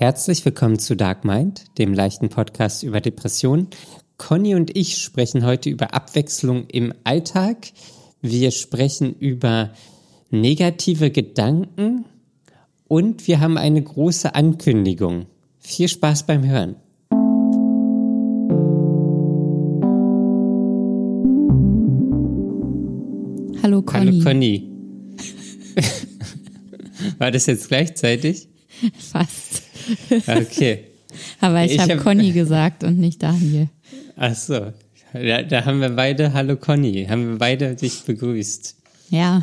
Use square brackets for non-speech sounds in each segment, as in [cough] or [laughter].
Herzlich willkommen zu Dark Mind, dem leichten Podcast über Depressionen. Conny und ich sprechen heute über Abwechslung im Alltag. Wir sprechen über negative Gedanken und wir haben eine große Ankündigung. Viel Spaß beim Hören. Hallo Conny. Hallo Conny. [laughs] War das jetzt gleichzeitig? [laughs] Fast. Okay. [laughs] Aber ich, Ich habe hab- Conny gesagt und nicht Daniel. Ach so. Da, da haben wir beide Hallo Conny, haben wir beide dich begrüßt. Ja,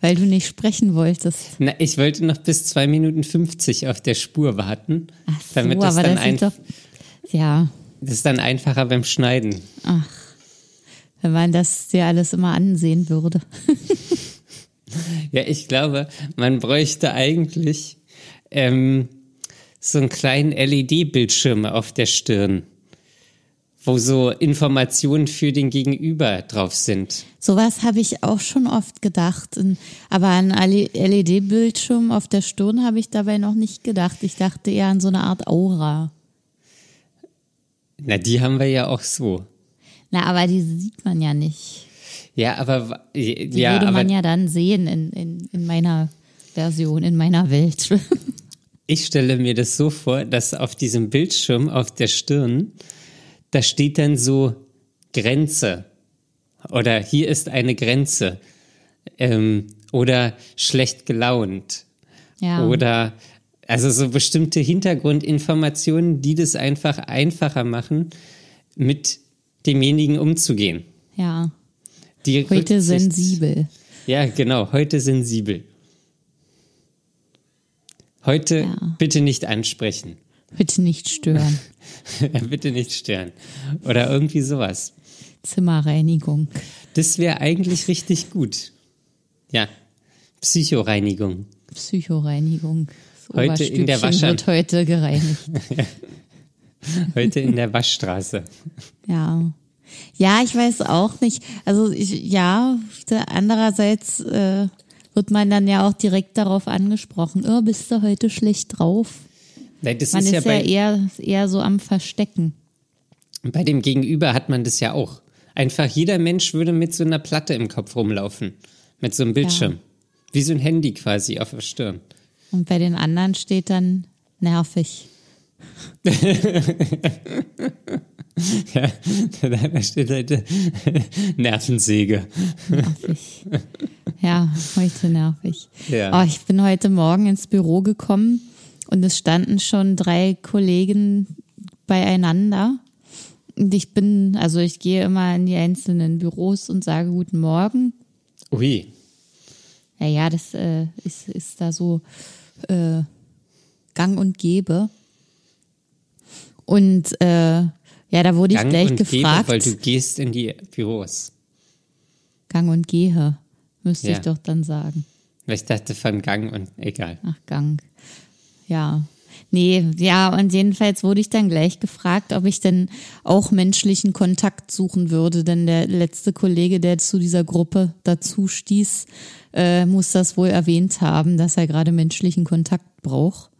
weil du nicht sprechen wolltest. Na, ich wollte noch bis zwei Minuten 50 auf der Spur warten, Ach so, damit das aber dann, das ist doch, ja, das ist dann einfacher beim Schneiden. wenn man das dir alles immer ansehen würde. [laughs] Ja, ich glaube, man bräuchte eigentlich ähm, so einen kleinen LED-Bildschirm auf der Stirn, wo so Informationen für den Gegenüber drauf sind. Sowas habe ich auch schon oft gedacht. Aber an LED-Bildschirm auf der Stirn habe ich dabei noch nicht gedacht. Ich dachte eher an so eine Art Aura. Na, die haben wir ja auch so. Na, aber die sieht man ja nicht. Ja, aber Die ja, würde aber man ja dann sehen in, in, in meiner Version, in meiner Welt. [laughs] Ich stelle mir das so vor, dass auf diesem Bildschirm auf der Stirn, da steht dann so Grenze oder hier ist eine Grenze ähm, oder schlecht gelaunt ja. oder also so bestimmte Hintergrundinformationen, die das einfach einfacher machen, mit demjenigen umzugehen. ja. Die Heute sensibel. Ja, genau, heute sensibel. Heute Ja. bitte nicht ansprechen. Bitte nicht stören. [laughs] bitte nicht stören. Oder irgendwie sowas. Zimmerreinigung. Das wäre eigentlich richtig gut. Ja. Psychoreinigung. Psychoreinigung. Das Heute in der Wascher- wird heute gereinigt. [laughs] Heute in der Waschstraße. Ja. Ja, ich weiß auch nicht. Also ich, ja, andererseits äh, wird man dann ja auch direkt darauf angesprochen. Oh, bist du heute schlecht drauf? Nein, Das Man ist ist, ja ja, bei, eher, eher so am Verstecken. bei dem Gegenüber hat man das ja auch. Einfach jeder Mensch würde mit so einer Platte im Kopf rumlaufen. Mit so einem Bildschirm. Wie so ein Handy quasi auf der Stirn. Und bei den anderen steht dann nervig. [laughs] Ja, da steht heute Nervensäge. Nervig. ja, heute nervig. Ja. Oh, ich bin heute Morgen ins Büro gekommen und es standen schon drei Kollegen beieinander. Und ich bin, also ich gehe immer in die einzelnen Büros und sage Guten Morgen. Ui. Ja, ja, das äh, ist, ist da so äh, gang und gäbe. Und äh, ja, da wurde ich Gang gleich und gefragt. Gebe, weil du gehst in die Büros. Gang und gehe, müsste Ja. ich doch dann sagen. Weil Ich dachte von Gang und egal. Ach, Gang. Ja. Nee, ja, und jedenfalls wurde ich dann gleich gefragt, ob ich denn auch menschlichen Kontakt suchen würde, denn der letzte Kollege, der zu dieser Gruppe dazu stieß, äh, muss das wohl erwähnt haben, dass er gerade menschlichen Kontakt braucht.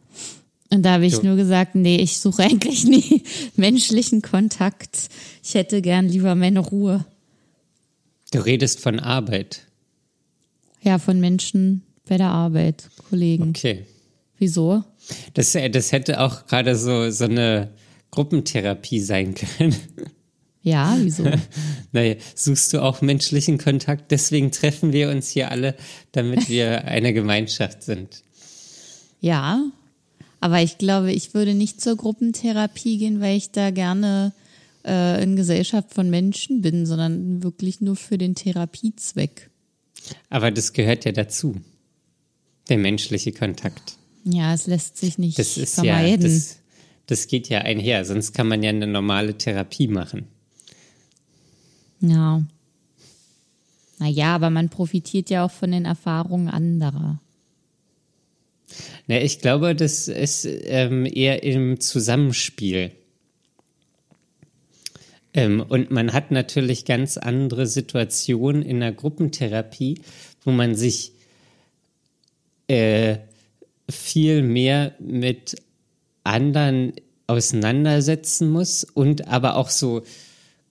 Und da habe ich Du- nur gesagt, nee, ich suche [laughs] eigentlich nie menschlichen Kontakt. Ich hätte gern lieber meine Ruhe. Du redest von Arbeit. Ja, von Menschen bei der Arbeit, Kollegen. Okay. Wieso? Das, äh, das hätte auch gerade so, so eine Gruppentherapie sein [laughs] können. Ja, wieso? [laughs] naja, suchst du auch menschlichen Kontakt? Deswegen treffen wir uns hier alle, damit wir eine Gemeinschaft sind. Ja, aber ich glaube, ich würde nicht zur Gruppentherapie gehen, weil ich da gerne äh, in Gesellschaft von Menschen bin, sondern wirklich nur für den Therapiezweck. Aber das gehört ja dazu. Der menschliche Kontakt. Ja, es lässt sich nicht Das ist vermeiden. ja, das, das geht ja einher. Sonst kann man ja eine normale Therapie machen. ja. Naja, aber man profitiert ja auch von den Erfahrungen anderer. Na, ich glaube, das ist ähm, eher im Zusammenspiel. Ähm, und man hat natürlich ganz andere Situationen in der Gruppentherapie, wo man sich äh, viel mehr mit anderen auseinandersetzen muss und aber auch so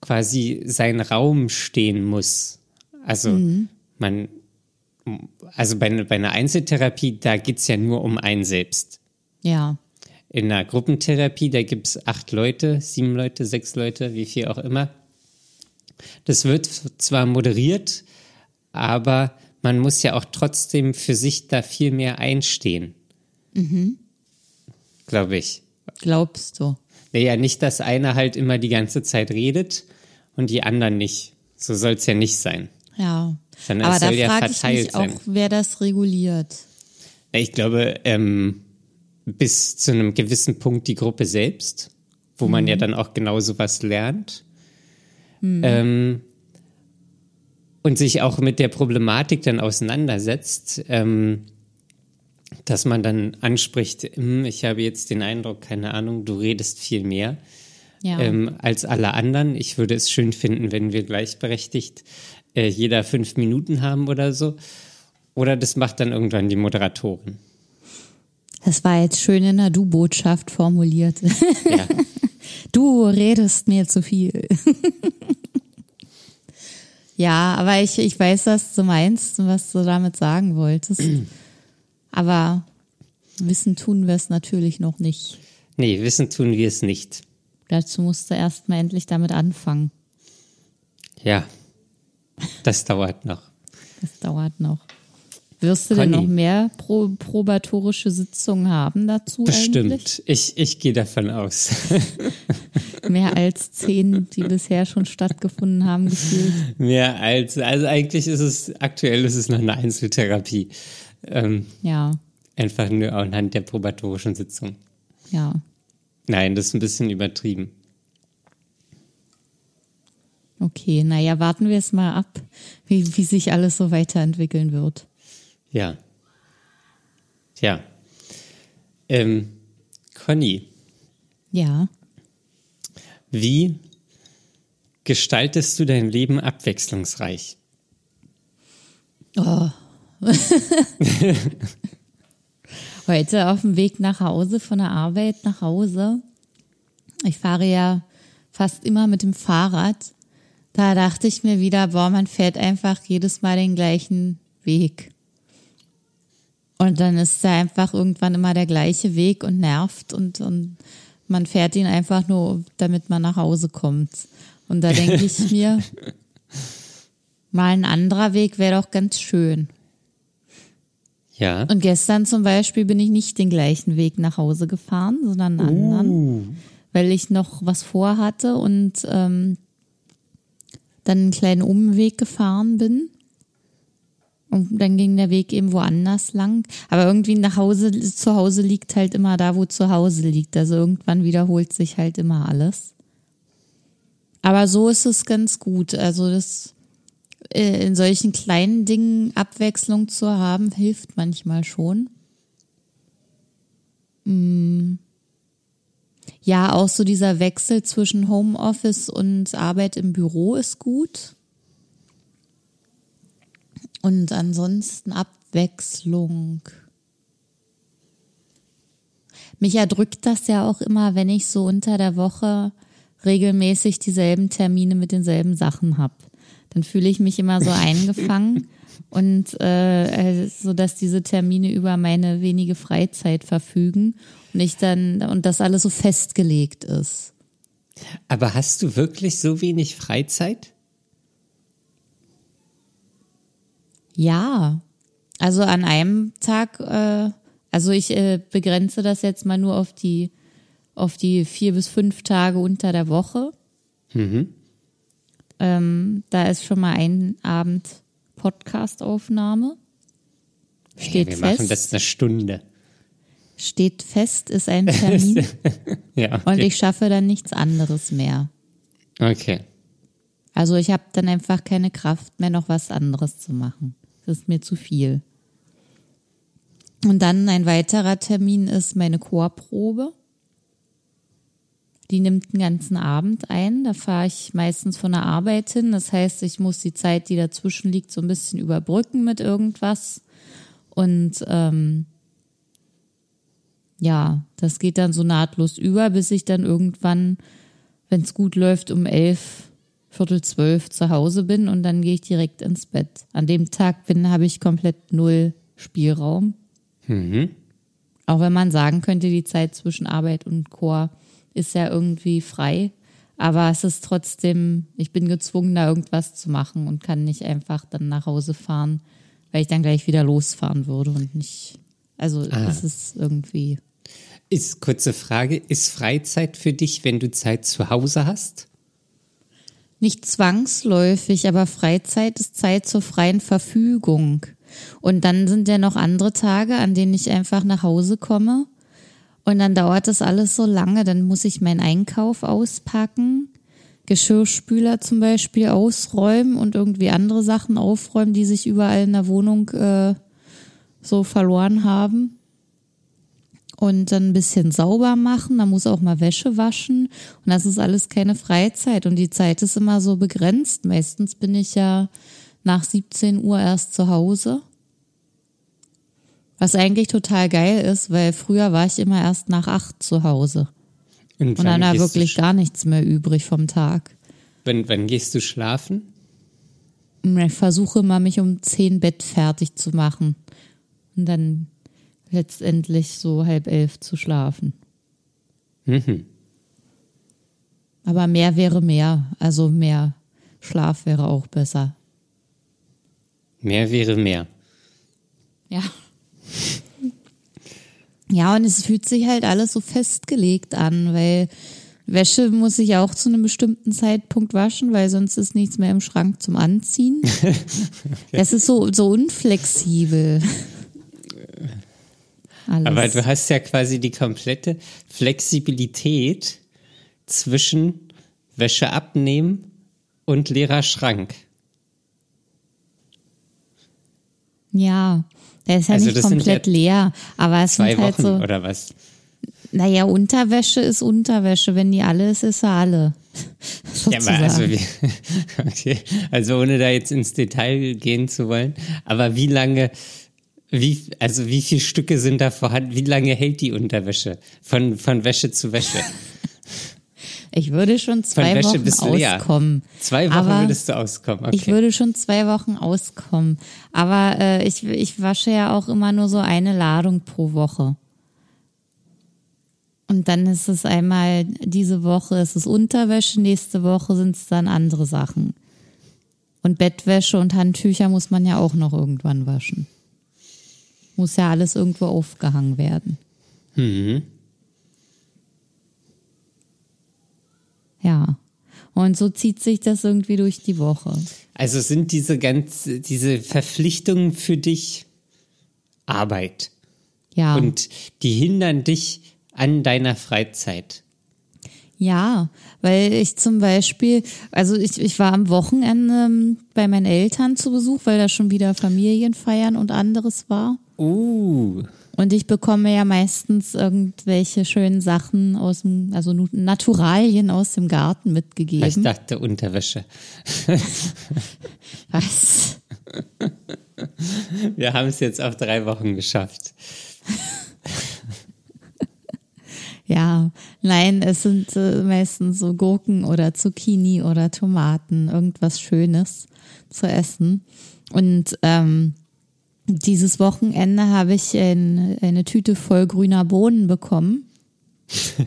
quasi seinen Raum stehen muss. Also mhm. man, also bei, bei einer Einzeltherapie, da geht's ja nur um einen selbst. Ja. In einer Gruppentherapie, da gibt's acht Leute, sieben Leute, sechs Leute, wie viel auch immer. Das wird zwar moderiert, aber man muss ja auch trotzdem für sich da viel mehr einstehen. Mhm. Glaube ich. Glaubst du? Naja, nicht, dass einer halt immer die ganze Zeit redet und die anderen nicht. So soll es ja nicht sein. Ja. Sondern Aber da ja frage ich mich sein. auch, wer das reguliert. Ich glaube, ähm, bis zu einem gewissen Punkt die Gruppe selbst, wo mhm. man ja mhm. dann auch genau sowas lernt. Mhm. Ähm, und sich auch mit der Problematik dann auseinandersetzt, ähm, dass man dann anspricht, hm, ich habe jetzt den Eindruck, keine Ahnung, du redest viel mehr ja. ähm, als alle anderen. Ich würde es schön finden, wenn wir gleichberechtigt äh, jeder fünf Minuten haben oder so. Oder das macht dann irgendwann die Moderatorin. Das war jetzt schön in der Du-Botschaft formuliert. Ja. [laughs] Du redest mir zu viel. [laughs] ja, aber ich, ich weiß, was du meinst und was du damit sagen wolltest. Aber wissen tun wir es natürlich noch nicht. Nee, wissen tun wir es nicht. Dazu musst du erst mal endlich damit anfangen. Ja, das dauert noch. Das dauert noch. Wirst du Conny. denn noch mehr pro, probatorische Sitzungen haben dazu? Bestimmt. Eigentlich? Ich, ich gehe davon aus. [laughs] mehr als zehn, die bisher schon stattgefunden haben, gefühlt. Mehr als, also eigentlich ist es, aktuell ist es noch eine Einzeltherapie. Ähm, ja. Einfach nur anhand der probatorischen Sitzung. Ja. Nein, das ist ein bisschen übertrieben. Okay, naja, warten wir es mal ab, wie, wie sich alles so weiterentwickeln wird. Ja. Ja. Ähm, Conny. Ja. Wie gestaltest du dein Leben abwechslungsreich? Oh. [laughs] Heute auf dem Weg nach Hause, von der Arbeit nach Hause. Ich fahre ja fast immer mit dem Fahrrad. Da dachte ich mir wieder, boah, man fährt einfach jedes Mal den gleichen Weg. Und dann ist da einfach irgendwann immer der gleiche Weg und nervt und, und man fährt ihn einfach nur, damit man nach Hause kommt. Und da denke ich [laughs] mir, mal ein anderer Weg wäre doch ganz schön. Ja. Und gestern zum Beispiel bin ich nicht den gleichen Weg nach Hause gefahren, sondern einen uh. anderen, weil ich noch was vorhatte und ähm, dann einen kleinen Umweg gefahren bin. Und dann ging der Weg eben woanders lang. Aber irgendwie nach Hause, zu Hause liegt halt immer da, wo zu Hause liegt. Also irgendwann wiederholt sich halt immer alles. Aber so ist es ganz gut. Also das äh, in solchen kleinen Dingen Abwechslung zu haben, hilft manchmal schon. Mm. Ja, auch so dieser Wechsel zwischen Homeoffice und Arbeit im Büro ist gut. Und ansonsten Abwechslung. Mich erdrückt das ja auch immer, wenn ich so unter der Woche regelmäßig dieselben Termine mit denselben Sachen habe dann fühle ich mich immer so [laughs] eingefangen und äh, äh, so dass diese Termine über meine wenige Freizeit verfügen und ich dann und das alles so festgelegt ist. Aber hast du wirklich so wenig Freizeit? Ja, also an einem Tag, äh, also ich äh, begrenze das jetzt mal nur auf die auf die vier bis fünf Tage unter der Woche. Mhm. Ähm, da ist schon mal ein Abend Podcastaufnahme. Steht ja, wir fest. machen das eine Stunde. Steht fest, ist ein [laughs] Termin. ja, okay. Und ich schaffe dann nichts anderes mehr. Okay. Also ich habe dann einfach keine Kraft mehr, noch was anderes zu machen. Das ist mir zu viel. Und dann ein weiterer Termin ist meine Chorprobe. Die nimmt den ganzen Abend ein. Da fahre ich meistens von der Arbeit hin. Das heißt, ich muss die Zeit, die dazwischen liegt, so ein bisschen überbrücken mit irgendwas. Und ähm, ja, das geht dann so nahtlos über, bis ich dann irgendwann, wenn es gut läuft, um elf, Viertel zwölf zu Hause bin und dann gehe ich direkt ins Bett. An dem Tag bin, habe ich komplett null Spielraum. Mhm. Auch wenn man sagen könnte, die Zeit zwischen Arbeit und Chor ist ja irgendwie frei. Aber es ist trotzdem, ich bin gezwungen, da irgendwas zu machen und kann nicht einfach dann nach Hause fahren, weil ich dann gleich wieder losfahren würde und nicht. Also Ah. es ist irgendwie. Ist kurze Frage, ist Freizeit für dich, wenn du Zeit zu Hause hast? Nicht zwangsläufig, aber Freizeit ist Zeit zur freien Verfügung. Und dann sind ja noch andere Tage, an denen ich einfach nach Hause komme. Und dann dauert das alles so lange, dann muss ich meinen Einkauf auspacken, Geschirrspüler zum Beispiel ausräumen und irgendwie andere Sachen aufräumen, die sich überall in der Wohnung äh, so verloren haben. Und dann ein bisschen sauber machen, da muss auch mal Wäsche waschen. Und das ist alles keine Freizeit. Und die Zeit ist immer so begrenzt. Meistens bin ich ja nach 17 Uhr erst zu Hause. Was eigentlich total geil ist, weil früher war ich immer erst nach acht zu Hause. Und wann dann war wirklich gar nichts mehr übrig vom Tag. Wann, wann gehst du schlafen? Und Ich versuche immer, mich um zehn Bett fertig zu machen. Und dann letztendlich so halb elf zu schlafen. Mhm. Aber mehr wäre mehr. Also mehr Schlaf wäre auch besser. Mehr wäre mehr. Ja. Ja, und es fühlt sich halt alles so festgelegt an, weil Wäsche muss ich auch zu einem bestimmten Zeitpunkt waschen, weil sonst ist nichts mehr im Schrank zum Anziehen. [laughs] Das ist so, so unflexibel. Alles. Aber du hast ja quasi die komplette Flexibilität zwischen Wäsche abnehmen und leerer Schrank. ja, der ist ja Also nicht komplett ja leer, aber es Zwei sind halt Wochen so. oder was? Naja, Unterwäsche ist Unterwäsche. Wenn die alle ist, ist sie alle. [laughs] Ja, aber also, wie, [laughs] okay. also ohne da jetzt ins Detail gehen zu wollen, aber wie lange, wie, also wie viele Stücke sind da vorhanden? Wie lange hält die Unterwäsche? Von, von Wäsche zu Wäsche. [laughs] ich würde schon zwei Wochen bis leer. auskommen. Zwei Wochen aber würdest du auskommen. Okay. Ich würde schon zwei Wochen auskommen. Aber äh, ich, ich wasche ja auch immer nur so eine Ladung pro Woche. Und dann ist es einmal diese Woche ist es Unterwäsche, nächste Woche sind es dann andere Sachen. Und Bettwäsche und Handtücher muss man ja auch noch irgendwann waschen. Muss ja alles irgendwo aufgehangen werden. mhm. Ja. Und so zieht sich das irgendwie durch die Woche. Also sind diese ganz, diese Verpflichtungen für dich Arbeit Ja. und die hindern dich an deiner Freizeit. Ja, weil ich zum Beispiel, also ich, ich war am Wochenende bei meinen Eltern zu Besuch, weil da schon wieder Familienfeiern und anderes war. Uh, Und ich bekomme ja meistens irgendwelche schönen Sachen aus dem, also Naturalien aus dem Garten ich mitgegeben. dachte Unterwäsche. [laughs] Was? Wir haben es jetzt auf drei Wochen geschafft. [laughs] Ja, nein, es sind äh, meistens so Gurken oder Zucchini oder Tomaten, irgendwas Schönes zu essen. Und ähm, dieses Wochenende habe ich ein, eine Tüte voll grüner Bohnen bekommen. [laughs]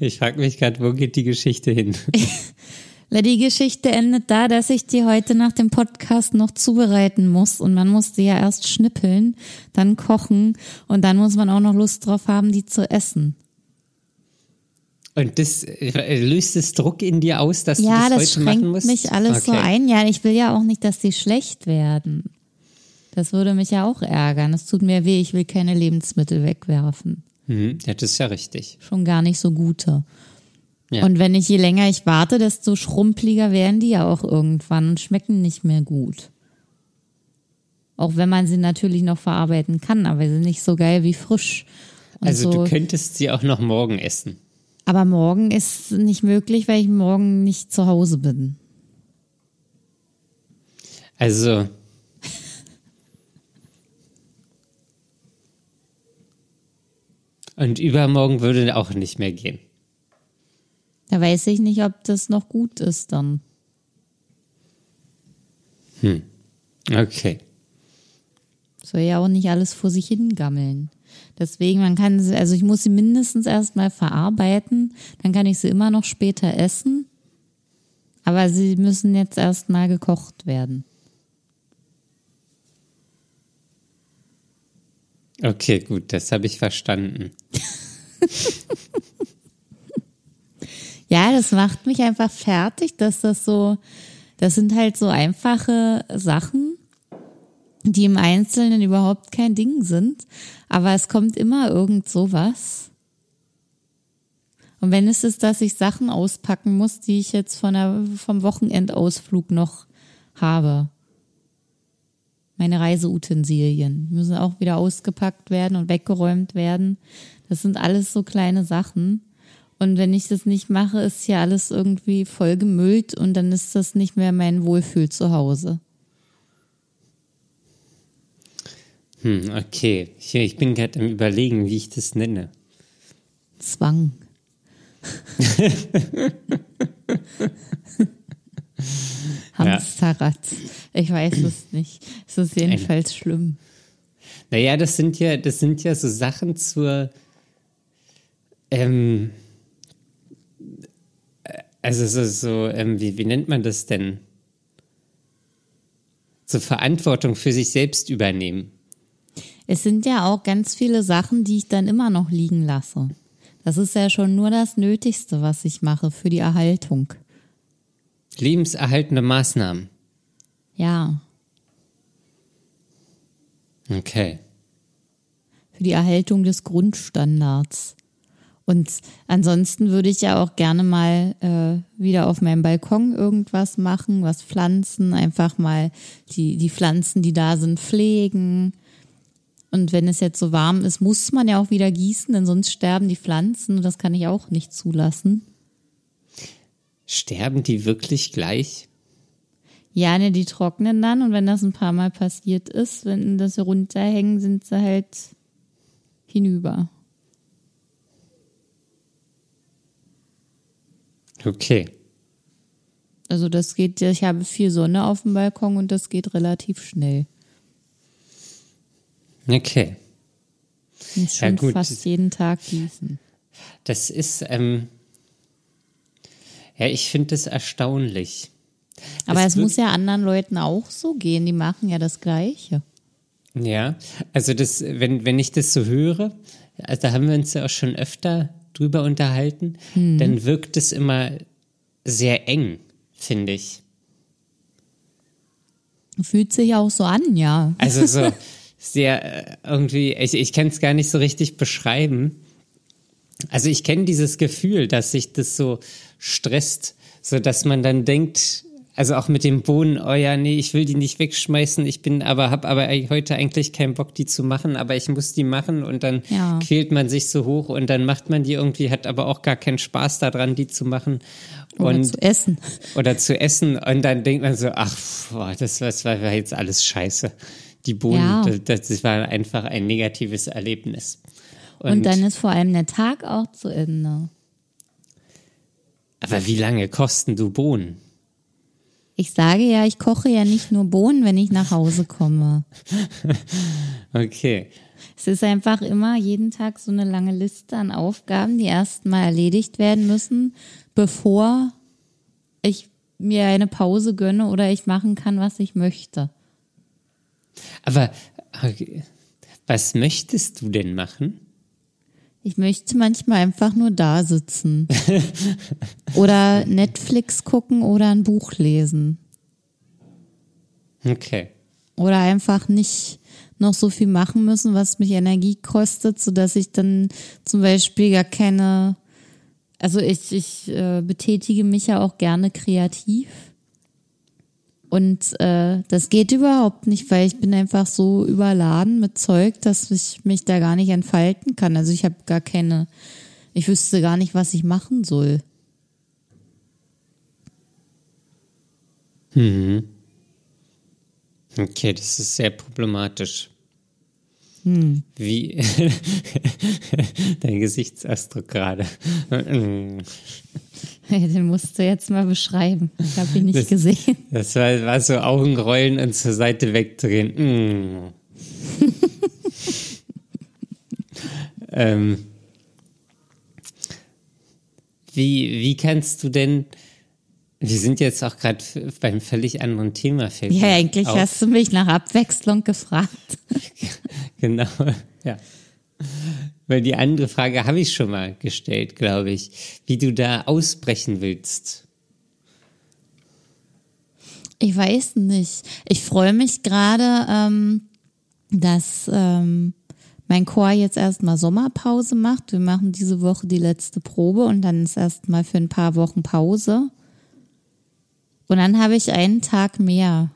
Ich frage mich gerade, wo geht die Geschichte hin? [laughs] Die Geschichte endet da, dass ich die heute nach dem Podcast noch zubereiten muss. Und man muss die ja erst schnippeln, dann kochen und dann muss man auch noch Lust drauf haben, die zu essen. Und das äh, löst es Druck in dir aus, dass Ja, du das, das heute machen schränkt musst? mich alles so Okay. ein. Ja, ich will ja auch nicht, dass die schlecht werden. Das würde mich ja auch ärgern. Es tut mir weh, ich will keine Lebensmittel wegwerfen. Mhm, ja, das ist ja richtig. Schon gar nicht so gute. Ja. Und wenn ich, je länger ich warte, desto schrumpeliger werden die ja auch irgendwann und schmecken nicht mehr gut. Auch wenn man sie natürlich noch verarbeiten kann, aber sie sind nicht so geil wie frisch. Und Also so. du könntest sie auch noch morgen essen. aber morgen ist nicht möglich, weil ich morgen nicht zu Hause bin. Also Und übermorgen würde auch nicht mehr gehen. Da weiß ich nicht, ob das noch gut ist dann. Hm. Okay. Soll ja auch nicht alles vor sich hingammeln. Deswegen, man kann sie, also ich muss sie mindestens erstmal verarbeiten, dann kann ich sie immer noch später essen. Aber sie müssen jetzt erstmal gekocht werden. Okay, gut, das habe ich verstanden. [laughs] ja, das macht mich einfach fertig, dass das so, das sind halt so einfache Sachen, die im Einzelnen überhaupt kein Ding sind, aber es kommt immer irgend sowas. Und wenn es ist, dass ich Sachen auspacken muss, die ich jetzt von der, vom Wochenendausflug noch habe. Meine Reiseutensilien müssen auch wieder ausgepackt werden und weggeräumt werden. Das sind alles so kleine Sachen. Und wenn ich das nicht mache, ist hier alles irgendwie voll gemüllt und dann ist das nicht mehr mein Wohlfühl zu Hause. Hm, okay. Ich, ich bin gerade am Überlegen, wie ich das nenne. Zwang. [laughs] [laughs] Hamsterrad. Ich weiß es [clears throat] nicht. Es ist jedenfalls schlimm. Naja, das sind ja, das sind ja so Sachen zur ähm, also so, so ähm, wie, wie nennt man das denn? So Verantwortung für sich selbst übernehmen. Es sind ja auch ganz viele Sachen, die ich dann immer noch liegen lasse. Das ist ja schon nur das Nötigste, was ich mache für die Erhaltung. Lebenserhaltende Maßnahmen. Ja. Okay. Für die Erhaltung des Grundstandards. Und ansonsten würde ich ja auch gerne mal äh, wieder auf meinem Balkon irgendwas machen, was pflanzen, einfach mal die, die Pflanzen, die da sind, pflegen, und wenn es jetzt so warm ist, muss man ja auch wieder gießen, denn sonst sterben die Pflanzen und das kann ich auch nicht zulassen. Sterben die wirklich gleich? Ja, ne, die trocknen dann und wenn das ein paar Mal passiert ist, wenn das runterhängen, sind sie halt hinüber. Okay. Also das geht, ich habe viel Sonne auf dem Balkon und das geht relativ schnell. Okay. Muss schon ja, fast jeden Tag gießen. Das ist, ähm, ja, ich finde es erstaunlich. Aber es, es muss ja anderen Leuten auch so gehen, die machen ja das Gleiche. Ja, also das, wenn, wenn ich das so höre, also da haben wir uns ja auch schon öfter drüber unterhalten, hm. dann wirkt es immer sehr eng, finde ich. Fühlt sich auch so an, ja. Also so, [laughs] sehr äh, irgendwie, ich, ich kann es gar nicht so richtig beschreiben. Also ich kenne dieses Gefühl, dass sich das so stresst, so dass man dann denkt, also auch mit dem Bohnen, oh ja, nee, ich will die nicht wegschmeißen, ich bin aber, hab aber heute eigentlich keinen Bock, die zu machen, aber ich muss die machen und dann ja. quält man sich so hoch und dann macht man die irgendwie, hat aber auch gar keinen Spaß daran, die zu machen. Oder und, zu essen. [laughs] Oder zu essen und dann denkt man so, ach, boah, das, das war jetzt alles scheiße die Bohnen, ja. das, das, war einfach ein negatives Erlebnis. Und, und dann ist vor allem der Tag auch zu Ende. Aber wie lange kosten du Bohnen? Ich sage ja, ich koche ja nicht nur Bohnen, wenn ich nach Hause komme. [laughs] okay. Es ist einfach immer jeden Tag so eine lange Liste an Aufgaben, die erstmal erledigt werden müssen, bevor ich mir eine Pause gönne oder ich machen kann, was ich möchte. Aber was möchtest du denn machen? Ich möchte manchmal einfach nur da sitzen. [laughs] oder Netflix gucken oder ein Buch lesen. Okay. Oder einfach nicht noch so viel machen müssen, was mich Energie kostet, sodass ich dann zum Beispiel gar keine, also ich, ich äh, betätige mich ja auch gerne kreativ. Und äh, das geht überhaupt nicht, weil ich bin einfach so überladen mit Zeug, dass ich mich da gar nicht entfalten kann. Also ich habe gar keine, ich wüsste gar nicht, was ich machen soll. Mhm. Okay, das ist sehr problematisch. Wie [laughs] dein Gesichtsausdruck gerade. [laughs] Den musst du jetzt mal beschreiben. Ich habe ihn nicht Das- gesehen. Das war, war so Augenrollen und zur Seite wegdrehen. Mm. [laughs] ähm, wie, wie kannst du denn, wir sind jetzt auch gerade beim völlig anderen Thema. fällt Ja, eigentlich auf. hast du mich nach Abwechslung gefragt. [laughs] Genau, ja. Weil die andere Frage habe ich schon mal gestellt, glaube ich, wie du da ausbrechen willst. Ich weiß nicht. Ich freue mich gerade, ähm, dass ähm, mein Chor jetzt erstmal Sommerpause macht. Wir machen diese Woche die letzte Probe und dann ist erstmal für ein paar Wochen Pause. Und dann habe ich einen Tag mehr,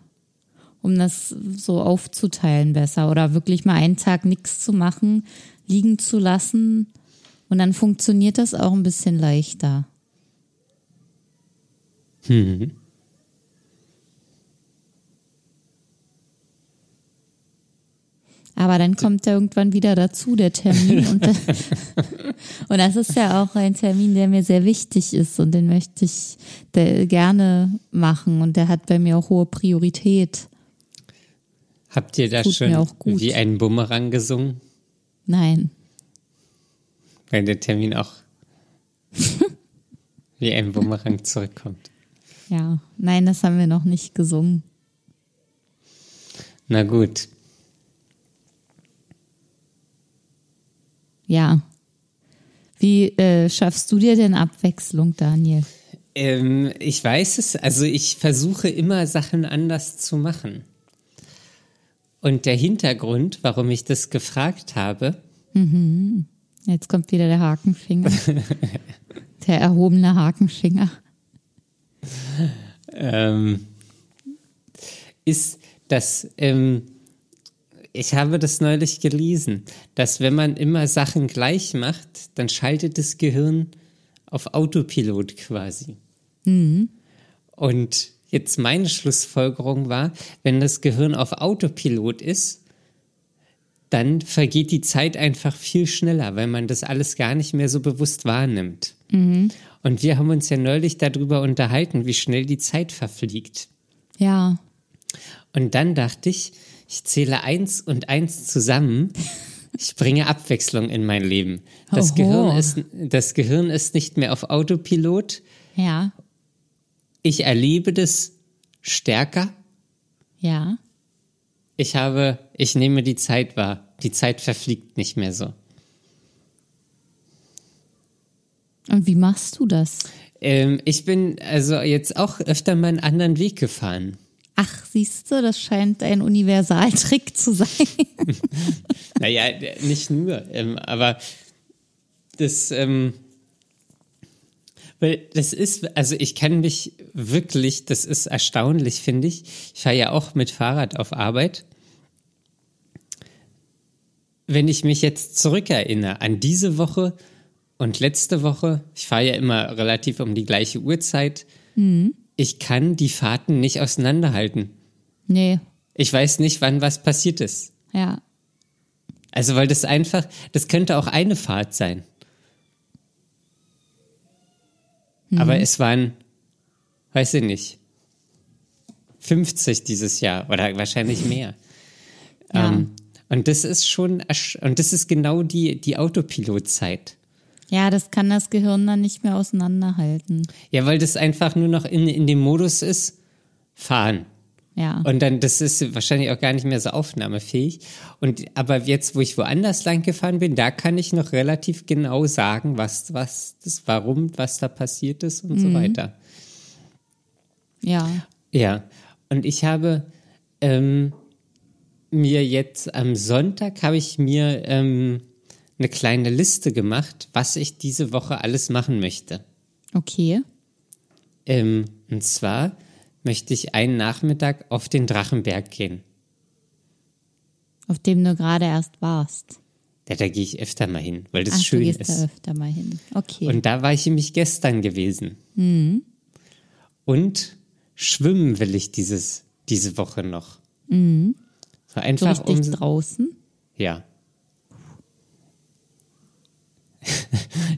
um das so aufzuteilen besser oder wirklich mal einen Tag nichts zu machen, liegen zu lassen. Und dann funktioniert das auch ein bisschen leichter. Aber dann kommt ja irgendwann wieder dazu, der Termin. Und, [laughs] und das ist ja auch ein Termin, der mir sehr wichtig ist und den möchte ich gerne machen. Und der hat bei mir auch hohe Priorität. Habt ihr da Tut schon mir auch gut. wie einen Bumerang gesungen? Nein. Weil der Termin auch [laughs] wie ein Bumerang zurückkommt. Ja, nein, das haben wir noch nicht gesungen. Na gut. Ja. Wie äh, schaffst du dir denn Abwechslung, Daniel? Ähm, ich weiß es, also ich versuche immer Sachen anders zu machen. Und der Hintergrund, warum ich das gefragt habe, Jetzt kommt wieder der Hakenfinger. [laughs] der erhobene Hakenfinger. ähm, ist, dass ähm, ich habe das neulich gelesen, dass wenn man immer Sachen gleich macht, dann schaltet das Gehirn auf Autopilot quasi. Und jetzt meine Schlussfolgerung war, wenn das Gehirn auf Autopilot ist, dann vergeht die Zeit einfach viel schneller, weil man das alles gar nicht mehr so bewusst wahrnimmt. Und wir haben uns ja neulich darüber unterhalten, wie schnell die Zeit verfliegt. Ja. Und dann dachte ich, ich zähle eins und eins zusammen. Ich bringe Abwechslung in mein Leben. Das, Oho. Gehirn ist, das Gehirn ist nicht mehr auf Autopilot. Ja. Ich erlebe das stärker. Ja. Ich habe, ich nehme die Zeit wahr. Die Zeit verfliegt nicht mehr so. Und wie machst du das? Ähm, ich bin also jetzt auch öfter mal einen anderen Weg gefahren. Ach, siehst du, das scheint ein Universaltrick zu sein. [laughs] Naja, nicht nur, ähm, aber das, ähm, weil das ist, also ich kann mich wirklich, das ist erstaunlich, finde ich. Ich fahre ja auch mit Fahrrad auf Arbeit. Wenn ich mich jetzt zurückerinnere an diese Woche und letzte Woche, ich fahre ja immer relativ um die gleiche Uhrzeit, ich kann die Fahrten nicht auseinanderhalten. nee. Ich weiß nicht, wann was passiert ist. Ja. Also, weil das einfach, das könnte auch eine Fahrt sein. Aber es waren, weiß ich nicht, 50 dieses Jahr oder wahrscheinlich [laughs] mehr. Ja. Ähm, und das ist schon, und das ist genau die, die Autopilotzeit. Ja, das kann das Gehirn dann nicht mehr auseinanderhalten. Ja, weil das einfach nur noch in, in dem Modus ist, fahren. Ja. Und dann, das ist wahrscheinlich auch gar nicht mehr so aufnahmefähig. Und aber jetzt, wo ich woanders lang gefahren bin, da kann ich noch relativ genau sagen, was, was das, warum, was da passiert ist und so weiter. ja. Ja. Und ich habe ähm, mir jetzt am Sonntag habe ich mir ähm, eine kleine Liste gemacht, was ich diese Woche alles machen möchte. Okay. Ähm, und zwar möchte ich einen Nachmittag auf den Drachenberg gehen. Auf dem du gerade erst warst. Ja, da gehe ich öfter mal hin, weil das Ach, schön du gehst ist. da öfter mal hin. Okay. Und da war ich nämlich gestern gewesen. Mhm. Und schwimmen will ich dieses, diese Woche noch. So Mhm. so einfach richtig um. draußen. Ja.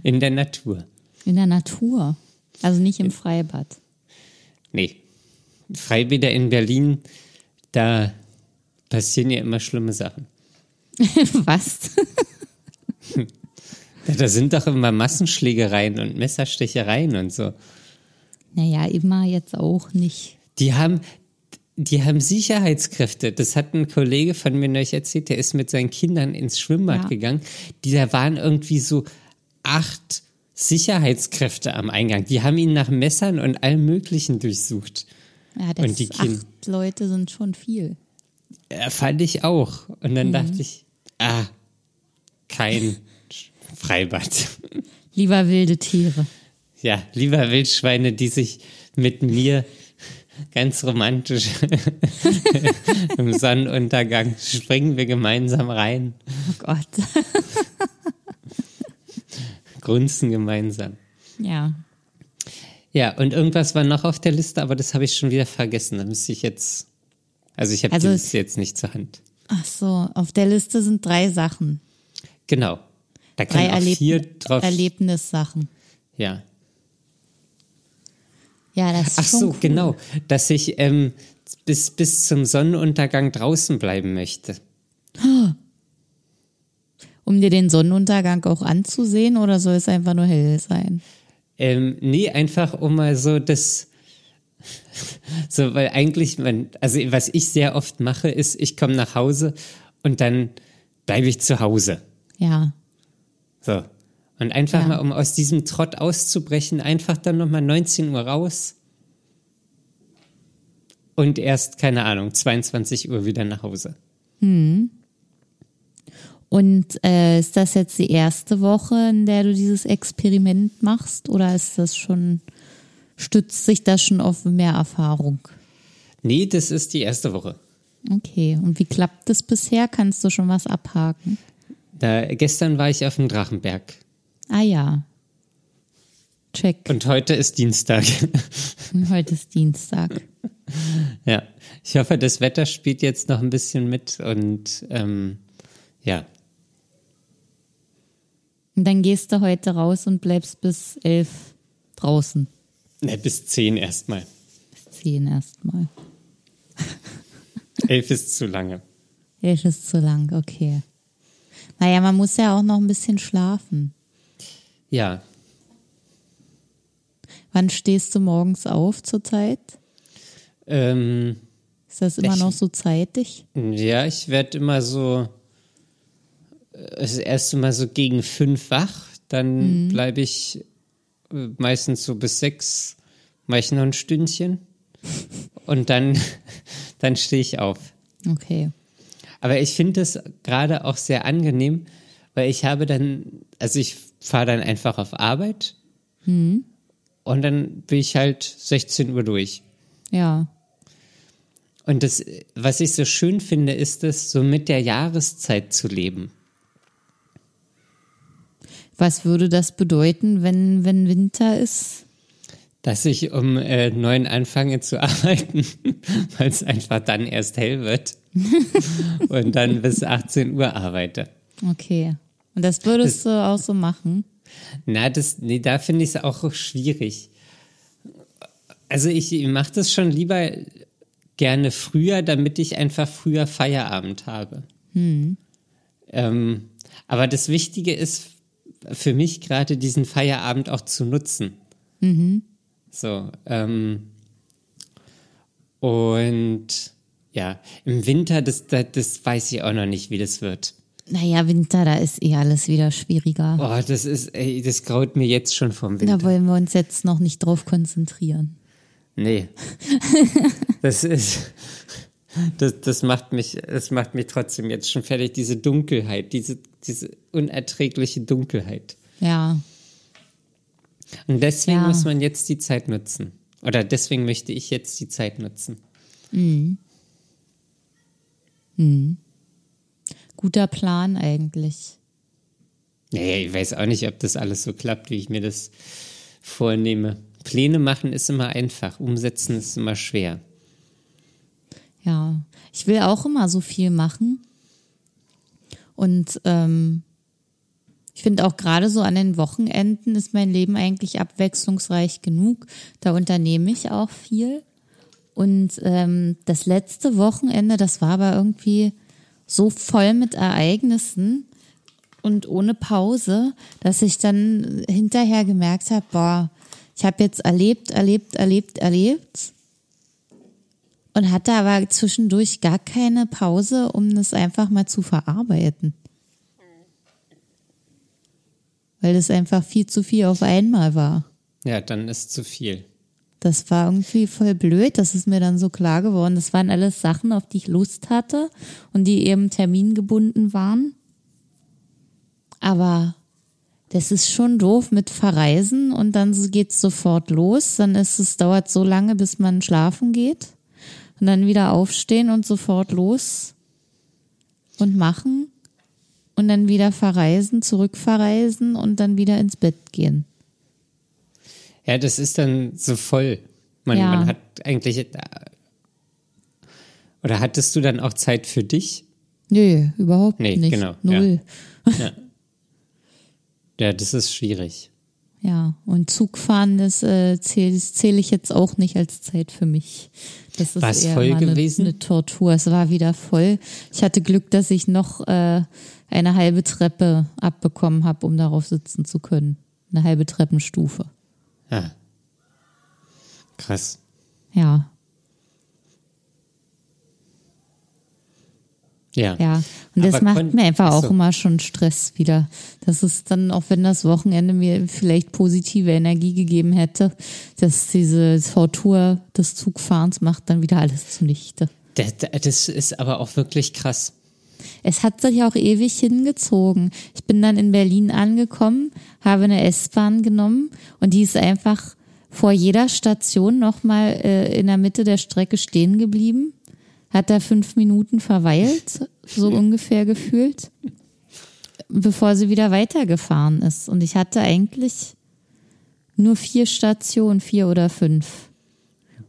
In der Natur. In der Natur. Also nicht im Freibad. Nee. Freibäder in Berlin, da passieren ja immer schlimme Sachen. [laughs] Was? [laughs] Ja, da sind doch immer Massenschlägereien und Messerstechereien und so. Naja, immer jetzt auch nicht. Die haben, die haben Sicherheitskräfte. Das hat ein Kollege von mir neulich erzählt, der ist mit seinen Kindern ins Schwimmbad Ja. gegangen. Die, da waren irgendwie so acht Sicherheitskräfte am Eingang. Die haben ihn nach Messern und allem Möglichen durchsucht. Ja, das Und die Kin- acht Leute sind schon viel. Fand ich auch. Und dann dachte ich, ah, kein [laughs] Freibad. Lieber wilde Tiere. Ja, lieber Wildschweine, die sich mit mir ganz romantisch [laughs] im Sonnenuntergang springen wir gemeinsam rein, Oh Gott. grunzen gemeinsam. Ja. Ja, und irgendwas war noch auf der Liste, aber das habe ich schon wieder vergessen. Da müsste ich jetzt. Also ich habe Also- Liste jetzt nicht zur Hand. Ach so, auf der Liste sind drei Sachen. Genau. Da kann Drei auch Erleb vier drauf. Erlebnissachen. ja. Ja, das ist Ach schon so, cool. genau. Dass ich ähm, bis, bis zum Sonnenuntergang draußen bleiben möchte. [gasps] Um dir den Sonnenuntergang auch anzusehen oder soll es einfach nur hell sein? Ähm, nee, einfach um mal so das. [laughs] So, weil eigentlich, man, also was ich sehr oft mache, ist, ich komme nach Hause und dann bleibe ich zu Hause. Ja. So. Und einfach Ja. mal, um aus diesem Trott auszubrechen, einfach dann nochmal 19 Uhr raus und erst, keine Ahnung, 22 Uhr wieder nach Hause. Und äh, ist das jetzt die erste Woche, in der du dieses Experiment machst oder ist das schon, stützt sich das schon auf mehr Erfahrung? Nee, das ist die erste Woche. Okay, und wie klappt das bisher? Kannst du schon was abhaken? Da, gestern war ich auf dem Drachenberg Ah ja. Check. und heute ist Dienstag. [laughs] Und heute ist Dienstag. ja, ich hoffe, das Wetter spielt jetzt noch ein bisschen mit und ähm, ja, Und dann gehst du heute raus und bleibst bis elf draußen. ne, bis 10 erstmal. Bis zehn erstmal. [laughs] Elf ist zu lange. Elf ist zu lang, okay. Naja, man muss ja auch noch ein bisschen schlafen. Ja, Wann stehst du morgens auf zurzeit? ähm, Ist das immer Ich- noch so zeitig? ja, ich werde immer so, das erste Mal so gegen fünf wach, dann bleibe ich äh, meistens so bis sechs, mache ich noch ein Stündchen [laughs] und dann, [laughs] dann stehe ich auf. Okay. Aber ich finde es gerade auch sehr angenehm, weil ich habe dann, also ich fahre dann einfach auf Arbeit und dann bin ich halt 16 Uhr durch. Ja. Und das, was ich so schön finde, ist es, so mit der Jahreszeit zu leben. Was würde das bedeuten, wenn, wenn Winter ist? Dass ich um äh, neun anfange zu [laughs] arbeiten, weil es einfach dann erst hell wird [laughs] und dann bis 18 Uhr arbeite. Okay. Und das würdest du auch so machen? Na, das, nee, da finde ich es auch schwierig. Also ich mache das schon lieber gerne früher, damit ich einfach früher Feierabend habe. Ähm, aber das Wichtige ist für mich gerade diesen Feierabend auch zu nutzen. So. Ähm, und ja, im Winter, das, das, das weiß ich auch noch nicht, wie das wird. Naja, Winter, da ist eh alles wieder schwieriger. Oh, das ist, ey, das graut mir jetzt schon vom Winter. Da wollen wir uns jetzt noch nicht drauf konzentrieren. Nee. [laughs] Das ist. Das, das macht mich, das macht mich trotzdem jetzt schon fertig, diese Dunkelheit, diese, diese unerträgliche Dunkelheit. Ja. Und deswegen Ja. muss man jetzt die Zeit nutzen. Oder deswegen möchte ich jetzt die Zeit nutzen. Guter Plan eigentlich. Naja, ich weiß auch nicht, ob das alles so klappt, wie ich mir das vornehme. Pläne machen ist immer einfach, umsetzen ist immer schwer. Ja. Ich will auch immer so viel machen. Und ähm, Ich finde auch gerade so an den Wochenenden ist mein Leben eigentlich abwechslungsreich genug. Da unternehme ich auch viel. Und ähm, das letzte Wochenende, das war aber irgendwie so voll mit Ereignissen und ohne Pause, dass ich dann hinterher gemerkt habe, boah, ich habe jetzt erlebt, erlebt, erlebt, erlebt und hatte aber zwischendurch gar keine Pause, um das einfach mal zu verarbeiten. Weil das einfach viel zu viel auf einmal war. Ja, dann ist zu viel. Das war irgendwie voll blöd, das ist mir dann so klar geworden. Das waren alles Sachen, auf die ich Lust hatte und die eben termingebunden waren. Aber das ist schon doof mit Verreisen und dann geht's sofort los. Dann ist es, dauert so lange, bis man schlafen geht. Und dann wieder aufstehen und sofort los und machen. Und dann wieder verreisen, zurückverreisen und dann wieder ins Bett gehen. Ja, das ist dann so voll. Man, Ja. man hat eigentlich. äh, Oder hattest du dann auch Zeit für dich? Nö, überhaupt Nee, nicht. genau, Null. Ja, [laughs] das ist schwierig. Ja, und Zugfahren, das äh, zähle zähl ich jetzt auch nicht als Zeit für mich. Das ist War es eher voll eine, gewesen? eine Tortur. Es war wieder voll. Ich hatte Glück, dass ich noch äh, eine halbe Treppe abbekommen habe, um darauf sitzen zu können. Eine halbe Treppenstufe. Ja. Krass. Ja, Ja. ja. Und das Aber macht mir einfach auch Achso. immer schon Stress wieder. Das ist dann, auch wenn das Wochenende mir vielleicht positive Energie gegeben hätte, dass diese Tortur des Zugfahrens macht dann wieder alles zunichte. Das, das ist aber auch wirklich krass. Es hat sich auch ewig hingezogen. Ich bin dann in Berlin angekommen, habe eine S-Bahn genommen und die ist einfach vor jeder Station nochmal äh, in der Mitte der Strecke stehen geblieben. Hat da fünf Minuten verweilt, so [laughs] ungefähr gefühlt, bevor sie wieder weitergefahren ist. Und ich hatte eigentlich nur vier Stationen, vier oder fünf.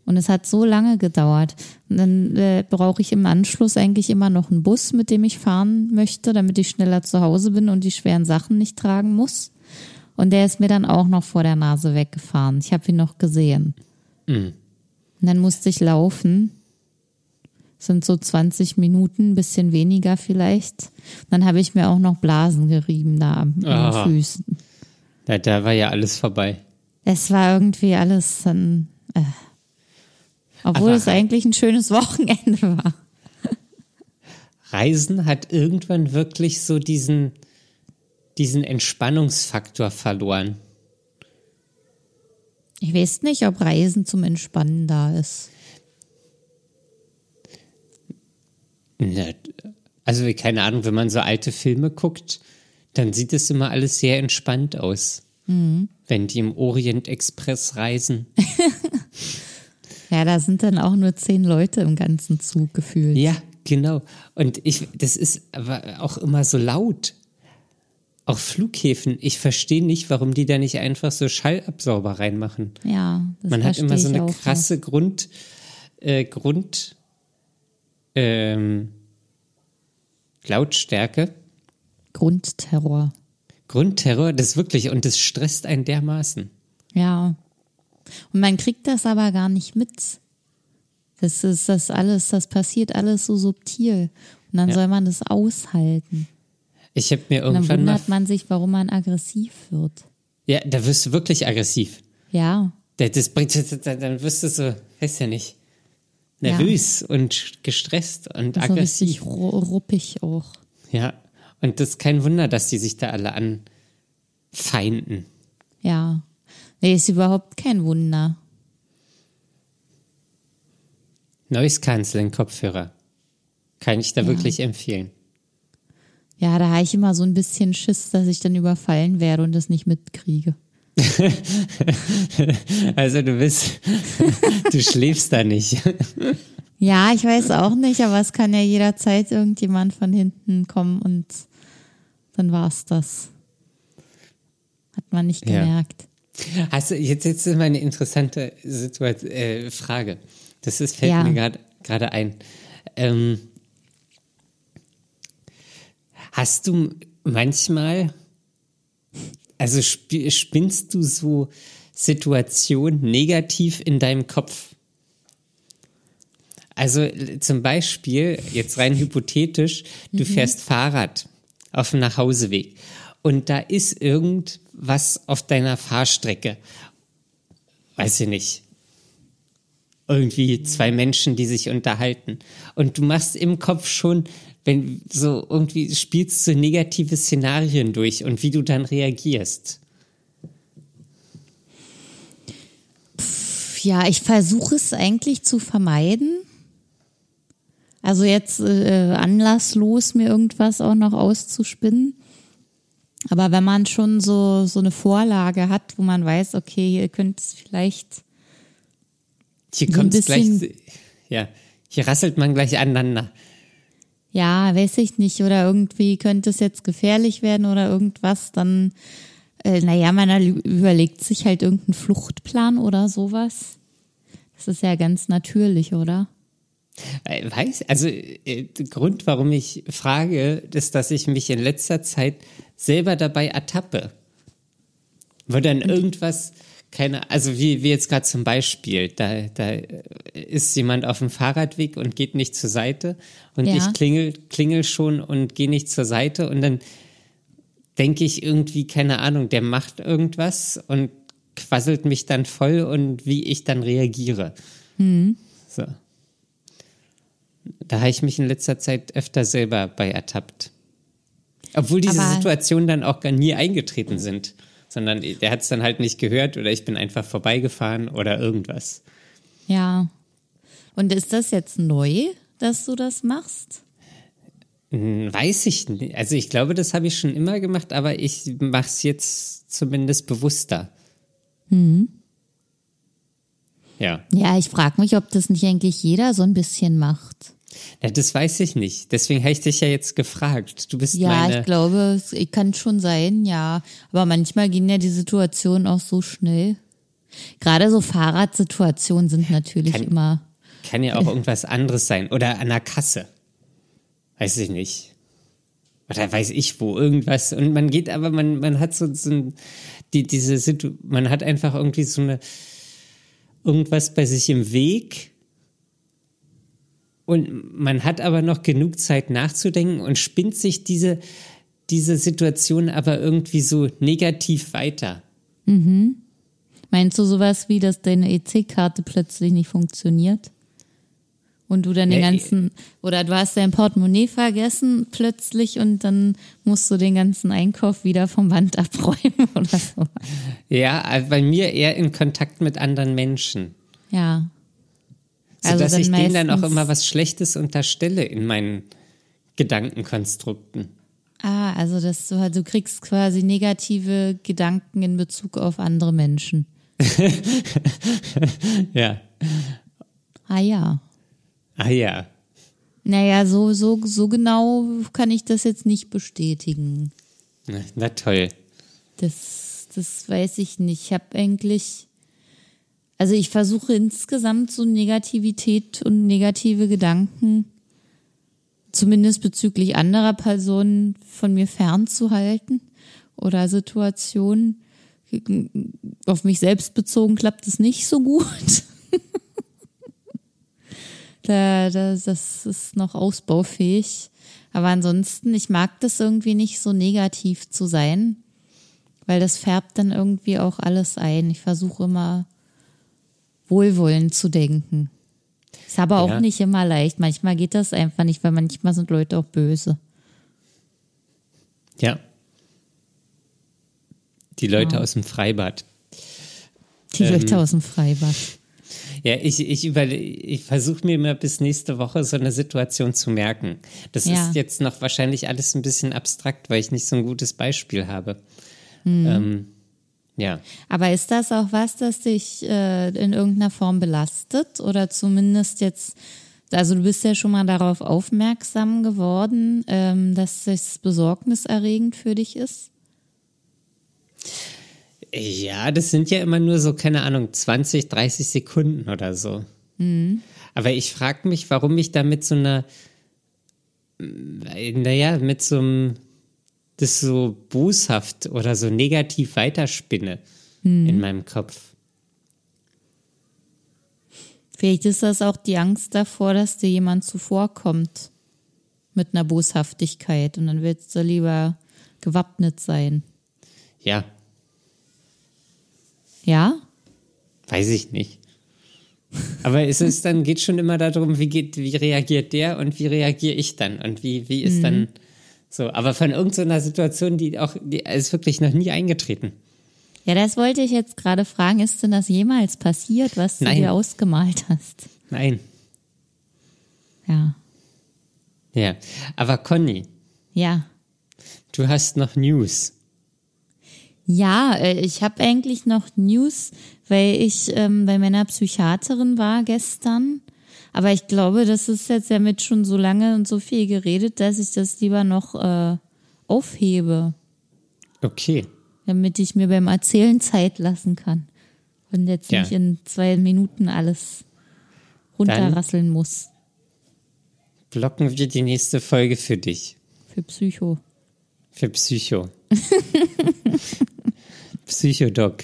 Und es hat so lange gedauert. Und dann äh, brauche ich im Anschluss eigentlich immer noch einen Bus, mit dem ich fahren möchte, damit ich schneller zu Hause bin und die schweren Sachen nicht tragen muss. Und der ist mir dann auch noch vor der Nase weggefahren. Ich habe ihn noch gesehen. Und dann musste ich laufen. Sind so 20 Minuten, ein bisschen weniger vielleicht. Dann habe ich mir auch noch Blasen gerieben da an den. Füßen. Da, da war ja alles vorbei. Es war irgendwie alles dann. Äh, obwohl Aber- es eigentlich ein schönes Wochenende war. Reisen hat irgendwann wirklich so diesen, diesen Entspannungsfaktor verloren. Ich weiß nicht, ob Reisen zum Entspannen da ist. Na, Also, keine Ahnung, wenn man so alte Filme guckt, dann sieht es immer alles sehr entspannt aus. Wenn die im Orient Express reisen. [laughs] Ja, da sind dann auch nur zehn Leute im ganzen Zug gefühlt. Ja, genau. Und ich, das ist aber auch immer so laut. Auch Flughäfen. Ich verstehe nicht, warum die da nicht einfach so Schallabsauber reinmachen. Ja, das Man hat immer so eine auch krasse Grund, äh, Grund, ähm, Lautstärke, Grundterror. Grundterror, das wirklich, und das stresst einen dermaßen. Ja. Und man kriegt das aber gar nicht mit. Das ist das alles, das passiert alles so subtil. Und dann Ja. soll man das aushalten. Ich habe mir Und dann irgendwann wundert man sich, warum man aggressiv wird. ja, da wirst du wirklich aggressiv. Ja, Da- Das bringt, dann wirst du so, weiß ja nicht, nervös und gestresst und so aggressiv. richtig ru- ruppig auch. Ja, und das ist kein Wunder, dass die sich da alle anfeinden. Ja. Nee, ist überhaupt kein Wunder. Noise Canceling Kopfhörer. Kann ich da Ja. wirklich empfehlen. Ja, da habe ich immer so ein bisschen Schiss, dass ich dann überfallen werde und das nicht mitkriege. [laughs] Also du bist, [laughs] du schläfst da nicht. Ja, ich weiß auch nicht, aber es kann ja jederzeit irgendjemand von hinten kommen und dann war's das. Hat man nicht Ja. gemerkt. Hast du, jetzt, jetzt ist mal eine interessante Situation, äh, Frage. Das ist, fällt Ja. mir gerade gerade ein. Ähm, hast du manchmal Also sp spinnst du so Situationen negativ in deinem Kopf? Also zum Beispiel, jetzt rein hypothetisch, du mhm. fährst Fahrrad auf dem Nachhauseweg und da ist irgendwas auf deiner Fahrstrecke. Weiß ich nicht. Irgendwie zwei Menschen, die sich unterhalten. Und du machst im Kopf schon, wenn so irgendwie spielst du negative Szenarien durch und wie du dann reagierst. Ja, ich versuche es eigentlich zu vermeiden. Also jetzt äh, anlasslos mir irgendwas auch noch auszuspinnen. Aber wenn man schon so, so eine Vorlage hat, wo man weiß, okay, hier könnte es vielleicht. Hier kommt es gleich. Ja, hier rasselt man gleich aneinander. Ja, weiß ich nicht. Oder irgendwie könnte es jetzt gefährlich werden oder irgendwas, dann, äh, naja, man überlegt sich halt irgendeinen Fluchtplan oder sowas. Das ist ja ganz natürlich, oder? Äh, weiß, also äh, Grund, warum ich frage, ist, dass ich mich in letzter Zeit selber dabei ertappe. Wo dann irgendwas, keine, also wie, wie jetzt gerade zum Beispiel, da, da ist jemand auf dem Fahrradweg und geht nicht zur Seite und ja. ich klingel, klingel schon und gehe nicht zur Seite und dann denke ich irgendwie, keine Ahnung, der macht irgendwas und quasselt mich dann voll und wie ich dann reagiere. Mhm. So. Da habe ich mich in letzter Zeit öfter selber bei ertappt. Obwohl diese Aber Situationen dann auch gar nie eingetreten sind, sondern der hat es dann halt nicht gehört oder ich bin einfach vorbeigefahren oder irgendwas. Ja. Und ist das jetzt neu, dass du das machst? Hm, weiß ich nicht. Also ich glaube, das habe ich schon immer gemacht, aber ich mache es jetzt zumindest bewusster. Mhm. Ja. Ja, ich frage mich, ob das nicht eigentlich jeder so ein bisschen macht. Ja, das weiß ich nicht. Deswegen habe ich dich ja jetzt gefragt. Du bist ja, meine. Ja, ich glaube, es kann schon sein, ja. Aber manchmal gehen ja die Situationen auch so schnell. Gerade so Fahrradsituationen sind natürlich kann, immer. Kann ja auch irgendwas anderes sein. Oder an der Kasse. Weiß ich nicht. Oder weiß ich wo, irgendwas. Und man geht aber, man, man hat so, so ein, die, diese Situation, man hat einfach irgendwie so eine, irgendwas bei sich im Weg und man hat aber noch genug Zeit nachzudenken und spinnt sich diese, diese Situation aber irgendwie so negativ weiter. Mhm. Meinst du sowas wie, dass deine EC-Karte plötzlich nicht funktioniert? Und du dann den ganzen, oder du hast dein Portemonnaie vergessen plötzlich und dann musst du den ganzen Einkauf wieder vom Band abräumen [laughs] oder so. Ja, bei mir eher in Kontakt mit anderen Menschen. Ja. Also Sodass ich denen dann auch immer was Schlechtes unterstelle in meinen Gedankenkonstrukten. Ah, also dass du halt, du kriegst quasi negative Gedanken in Bezug auf andere Menschen. [laughs] ja. Ah ja. Ah ja. Naja, so, so, so genau kann ich das jetzt nicht bestätigen. Na, na toll. Das, das weiß ich nicht. Ich habe eigentlich also ich versuche insgesamt so Negativität und negative Gedanken, zumindest bezüglich anderer Personen, von mir fernzuhalten oder Situationen. Auf mich selbst bezogen klappt es nicht so gut. [laughs] da, da, das ist noch ausbaufähig. Aber ansonsten, ich mag das irgendwie nicht so negativ zu sein, weil das färbt dann irgendwie auch alles ein. Ich versuche immer wohlwollend zu denken. Ist aber auch ja. nicht immer leicht. Manchmal geht das einfach nicht, weil manchmal sind Leute auch böse. Ja. Die Leute ja. aus dem Freibad. Die ähm, Leute aus dem Freibad. Ja, ich, ich, ich versuche mir immer bis nächste Woche so eine Situation zu merken. Das ja. ist jetzt noch wahrscheinlich alles ein bisschen abstrakt, weil ich nicht so ein gutes Beispiel habe. Hm. Ähm, ja. Aber ist das auch was, das dich äh, in irgendeiner Form belastet oder zumindest jetzt, also du bist ja schon mal darauf aufmerksam geworden, ähm, dass es besorgniserregend für dich ist? Ja, das sind ja immer nur so, keine Ahnung, 20, 30 Sekunden oder so. Mhm. Aber ich frage mich, warum ich da mit so einer, naja, mit so einem das so boshaft oder so negativ weiterspinne in meinem Kopf. Vielleicht ist das auch die Angst davor, dass dir jemand zuvorkommt mit einer Boshaftigkeit und dann willst du lieber gewappnet sein. Ja, Ja? weiß ich nicht. Aber es ist dann, geht schon immer darum, wie geht, wie reagiert der und wie reagiere ich dann und wie, wie ist dann so. Aber von irgendeiner Situation, die auch, die ist wirklich noch nie eingetreten. Ja, das wollte ich jetzt gerade fragen. Ist denn das jemals passiert, was du Nein. dir ausgemalt hast? Nein. Ja. Ja. Aber Conny, Ja. du hast noch News. Ja, äh, ich habe eigentlich noch News, weil ich ähm, bei meiner Psychiaterin war gestern. Aber ich glaube, das ist jetzt damit schon so lange und so viel geredet, dass ich das lieber noch äh, aufhebe, Okay. damit ich mir beim Erzählen Zeit lassen kann. Und jetzt Ja. nicht in zwei Minuten alles runterrasseln muss. Blocken wir die nächste Folge für dich. Für Psycho. Für Psycho. [laughs] Psychodoc.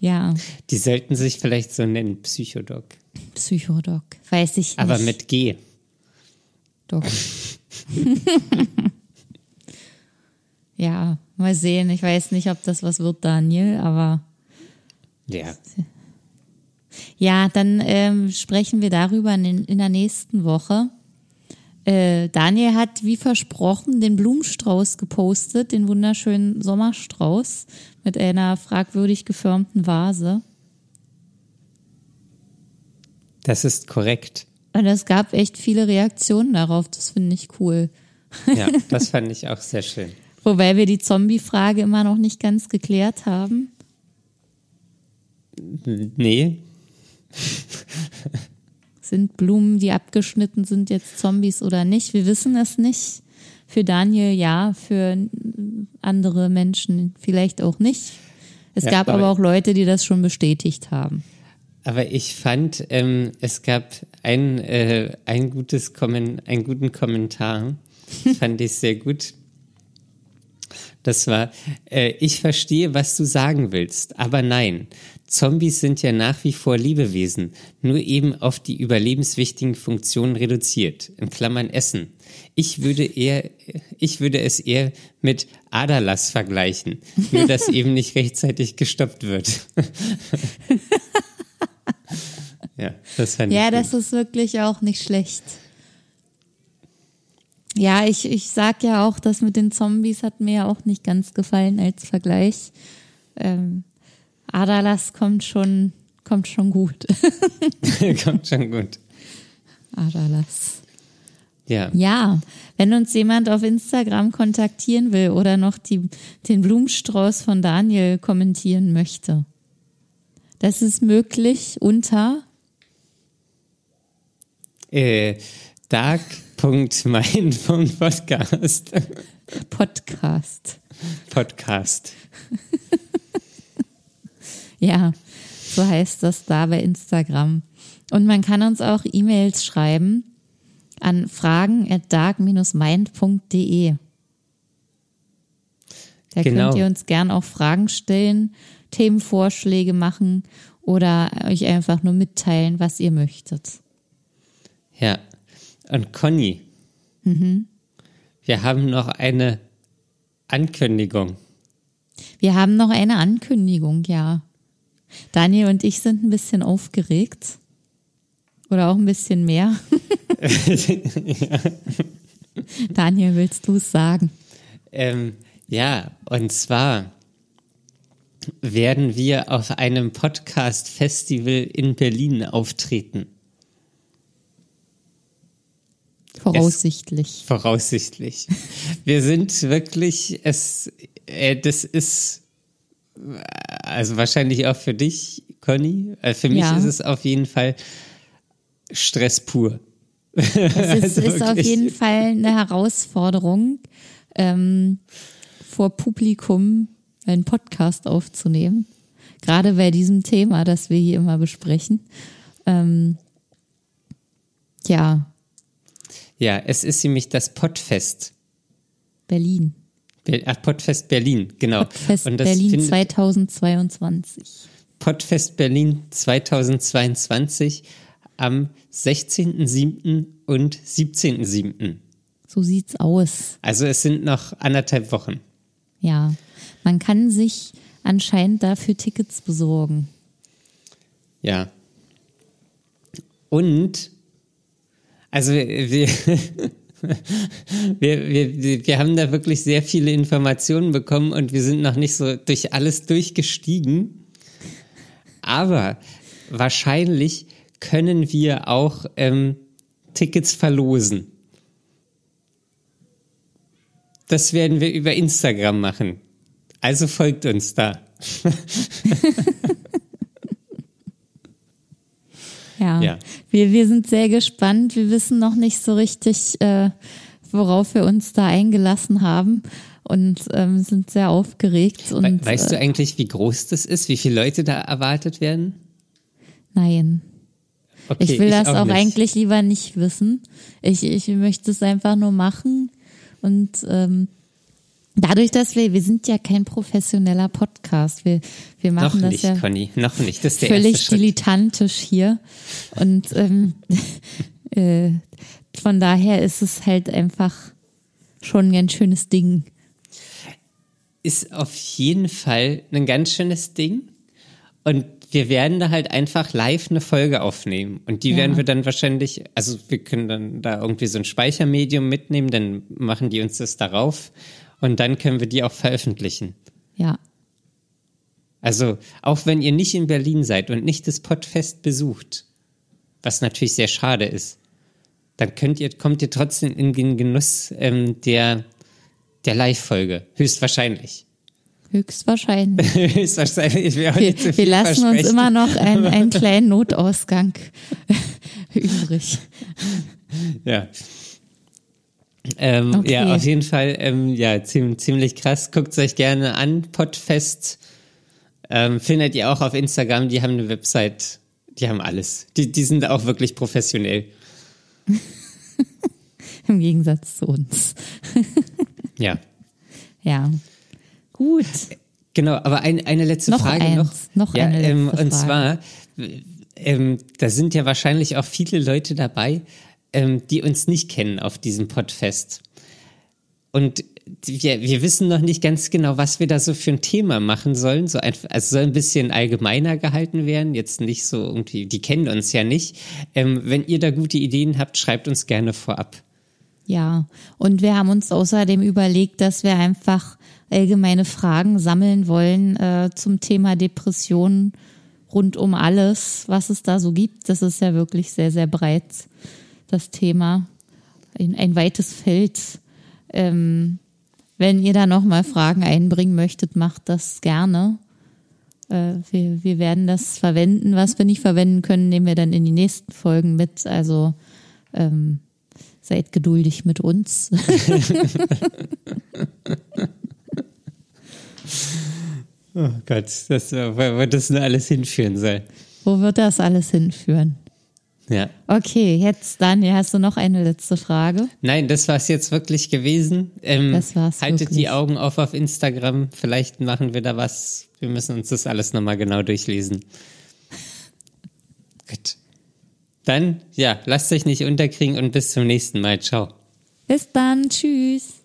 Ja, Die sollten sich vielleicht so nennen, Psychodoc. Psychodoc. Weiß ich nicht. Aber mit G. Doch. [laughs] ja, mal sehen. Ich weiß nicht, ob das was wird, Daniel, aber Ja. ja, dann ähm, sprechen wir darüber in, in der nächsten Woche. Äh, Daniel hat, wie versprochen, den Blumenstrauß gepostet, den wunderschönen Sommerstrauß mit einer fragwürdig geformten Vase. Das ist korrekt. Und es gab echt viele Reaktionen darauf. Das finde ich cool. Ja, das fand ich auch sehr schön. [laughs] Wobei wir die Zombie-Frage immer noch nicht ganz geklärt haben. Nee, [laughs] Sind Blumen, die abgeschnitten sind, jetzt Zombies oder nicht? Wir wissen es nicht. Für Daniel ja, für andere Menschen vielleicht auch nicht. Es Ja, gab aber- auch Leute, die das schon bestätigt haben. aber ich fand, ähm, es gab ein, äh, ein gutes Kommen, einen guten Kommentar, [laughs] fand ich sehr gut. Das war, äh, ich verstehe, was du sagen willst, aber nein. Zombies sind ja nach wie vor Lebewesen, nur eben auf die überlebenswichtigen Funktionen reduziert, in Klammern Essen. Ich würde eher, ich würde es eher mit Aderlass vergleichen, nur dass [laughs] eben nicht rechtzeitig gestoppt wird. [laughs] ja, das fand Ja, das gut. ist wirklich auch nicht schlecht. Ja, ich, ich sag ja auch, das mit den Zombies hat mir ja auch nicht ganz gefallen als Vergleich. Ähm, Adalas kommt schon, kommt schon gut. [laughs] kommt schon gut. Adalas. Ja. Ja, wenn uns jemand auf Instagram kontaktieren will oder noch die, den Blumenstrauß von Daniel kommentieren möchte, das ist möglich unter Äh, dark.mein.podcast. Podcast. Podcast. Ja, so heißt das da bei Instagram. Und man kann uns auch E-Mails schreiben an fragen at dark-mind.de. Da Genau. könnt ihr uns gern auch Fragen stellen, Themenvorschläge machen oder euch einfach nur mitteilen, was ihr möchtet. Ja. Und Conny, wir haben noch eine Ankündigung. Wir haben noch eine Ankündigung, ja. Daniel und ich sind ein bisschen aufgeregt. Oder auch ein bisschen mehr. [laughs] Daniel, willst du es sagen? Ähm, ja, und zwar werden wir auf einem Podcast-Festival in Berlin auftreten. Voraussichtlich. Voraussichtlich. Wir sind wirklich, es, äh, das ist, also wahrscheinlich auch für dich, Conny. Äh, für mich Ja. ist es auf jeden Fall Stress pur. Es ist, [laughs] Also ist auf jeden Fall eine Herausforderung, ähm, vor Publikum einen Podcast aufzunehmen. Gerade bei diesem Thema, das wir hier immer besprechen. Ähm, ja, Ja, es ist nämlich das Podfest Berlin. Ach, Podfest Berlin, genau. Podfest Und das Berlin findet- 2022. Podfest Berlin 2022 am 16.07. und 17.07. So sieht's aus. Also es sind noch anderthalb Wochen. Ja. Man kann sich anscheinend dafür Tickets besorgen. Ja. Und, also wir, [laughs] wir, wir, wir haben da wirklich sehr viele Informationen bekommen und wir sind noch nicht so durch alles durchgestiegen. Aber wahrscheinlich können wir auch ähm, Tickets verlosen. Das werden wir über Instagram machen. Also folgt uns da. [laughs] Ja. Ja. Wir, wir sind sehr gespannt. Wir wissen noch nicht so richtig, äh, worauf wir uns da eingelassen haben und ähm, sind sehr aufgeregt. Und, We weißt äh, du eigentlich, wie groß das ist? Wie viele Leute da erwartet werden? Nein. Okay, ich will das auch, nicht. eigentlich lieber nicht wissen. Ich, ich möchte es einfach nur machen. Und ähm, dadurch, dass wir, wir sind ja kein professioneller Podcast. Wir, wir Noch machen das nicht, ja Conny, noch nicht. Das ist der völlig erste Schritt. dilettantisch hier. Und ähm, [laughs] äh, von daher ist es halt einfach schon ein ganz schönes Ding. Ist auf jeden Fall ein ganz schönes Ding. Und wir werden da halt einfach live eine Folge aufnehmen. Und die Ja. werden wir dann wahrscheinlich, also wir können dann da irgendwie so ein Speichermedium mitnehmen, dann machen die uns das darauf. Und dann können wir die auch veröffentlichen. Ja. Also, auch wenn ihr nicht in Berlin seid und nicht das Podfest besucht, was natürlich sehr schade ist, dann könnt ihr, kommt ihr trotzdem in den Genuss ähm, der, der Live-Folge. Höchstwahrscheinlich. Höchstwahrscheinlich. [laughs] Höchstwahrscheinlich. Wir, zu wir lassen uns immer noch einen, einen [laughs] kleinen Notausgang [laughs] übrig. Ja. Ähm, Okay. Ja, auf jeden Fall, ähm, ja, ziemlich, ziemlich krass. Guckt euch gerne an, Podfest. Ähm, findet ihr auch auf Instagram, die haben eine Website, die haben alles. Die, die sind auch wirklich professionell. [laughs] Im Gegensatz zu uns. [laughs] Ja. Ja. Gut. Genau, aber ein, eine letzte Noch Frage eins, noch. noch ja, eine ähm, letzte und Frage. zwar, ähm, da sind ja wahrscheinlich auch viele Leute dabei, ähm, die uns nicht kennen auf diesem Podfest. Und wir, wir wissen noch nicht ganz genau, was wir da so für ein Thema machen sollen. So ein, also soll ein bisschen allgemeiner gehalten werden, jetzt nicht so irgendwie, die kennen uns ja nicht. Ähm, wenn ihr da gute Ideen habt, schreibt uns gerne vorab. Ja. Und wir haben uns außerdem überlegt, dass wir einfach allgemeine Fragen sammeln wollen äh, zum Thema Depressionen rund um alles, was es da so gibt. Das ist ja wirklich sehr, sehr breit, das Thema. Ein, ein weites Feld. Ähm, wenn ihr da nochmal Fragen einbringen möchtet, macht das gerne. Äh, wir, wir werden das verwenden. Was wir nicht verwenden können, nehmen wir dann in die nächsten Folgen mit. Also ähm, seid geduldig mit uns. [laughs] Oh Gott, das, wo wo das nur alles hinführen soll. Wo wird das alles hinführen? Ja. Okay, jetzt Daniel, hast du noch eine letzte Frage? Nein, das war's jetzt wirklich gewesen. Ähm, Das war's haltet wirklich. die Augen auf auf Instagram. Vielleicht machen wir da was. Wir müssen uns das alles nochmal genau durchlesen. Gut. Dann, ja, lasst euch nicht unterkriegen und bis zum nächsten Mal. Ciao. Bis dann, tschüss.